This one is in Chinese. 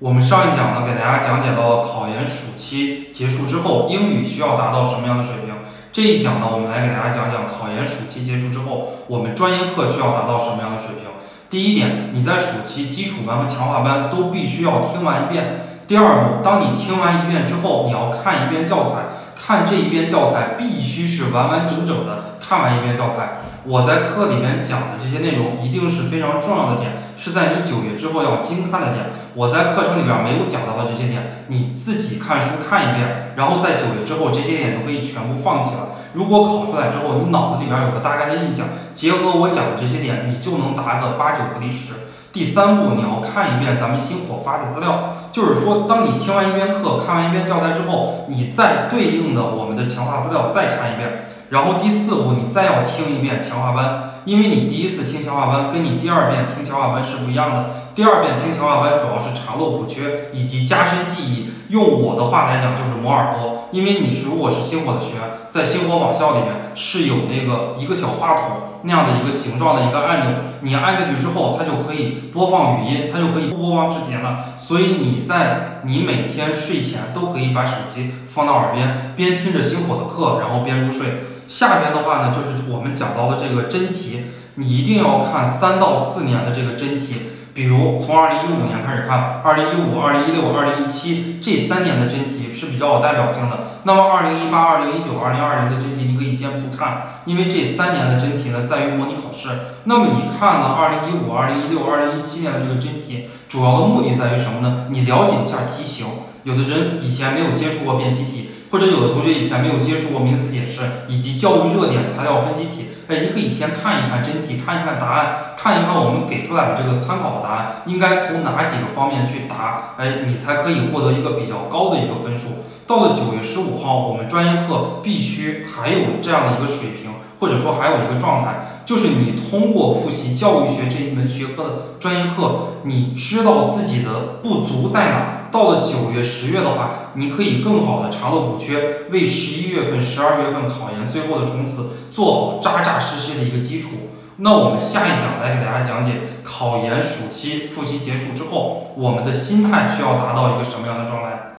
我们上一讲呢，给大家讲解到了考研暑期结束之后，英语需要达到什么样的水平。这一讲呢，我们来给大家讲讲考研暑期结束之后，我们专业课需要达到什么样的水平。第一点，你在暑期基础班和强化班都必须要听完一遍。第二步，当你听完一遍之后，你要看一遍教材，看这一遍教材必须是完完整整的看完一遍教材。我在课里面讲的这些内容一定是非常重要的点，是在你九月之后要精看的点。我在课程里边没有讲到的这些点，你自己看书看一遍，然后在九月之后这些点就可以全部放弃了。如果考出来之后，你脑子里边有个大概的印象，结合我讲的这些点，你就能答个八九不离十。第三步，你要看一遍咱们星火发的资料，就是说，当你听完一遍课，看完一遍教材之后，你再对应的我们的强化资料再看一遍。然后第四步，你再要听一遍强化班，因为你第一次听强化班跟你第二遍听强化班是不一样的。第二遍听强化班主要是查漏补缺以及加深记忆，用我的话来讲就是磨耳朵。因为你如果是星火的学员，在星火网校里面是有那个一个小话筒那样的一个形状的一个按钮，你按下去之后，它就可以播放语音，它就可以播放视频了。所以你在你每天睡前都可以把手机放到耳边，边听着星火的课，然后边入睡。下边的话呢，就是我们讲到的这个真题，你一定要看三到四年的这个真题。比如从二零一五年开始看，二零一五、二零一六、二零一七这三年的真题是比较有代表性的。那么二零一八、二零一九、二零二零的真题你可以先不看，因为这三年的真题呢在于模拟考试。那么你看了二零一五、二零一六、二零一七年的这个真题，主要的目的在于什么呢？你了解一下题型。有的人以前没有接触过辨析题。或者有的同学以前没有接触过名词解释以及教育热点材料分析题，哎，你可以先看一看真题，看一看答案，看一看我们给出来的这个参考答案应该从哪几个方面去答，哎，你才可以获得一个比较高的一个分数。到了九月十五号，我们专业课必须还有这样的一个水平，或者说还有一个状态，就是你通过复习教育学这一门学科的专业课，你知道自己的不足在哪。到了九月、十月的话，你可以更好的查漏补缺，为十一月份、十二月份考研最后的冲刺做好扎扎实实的一个基础。那我们下一讲来给大家讲解考研暑期复习结束之后，我们的心态需要达到一个什么样的状态？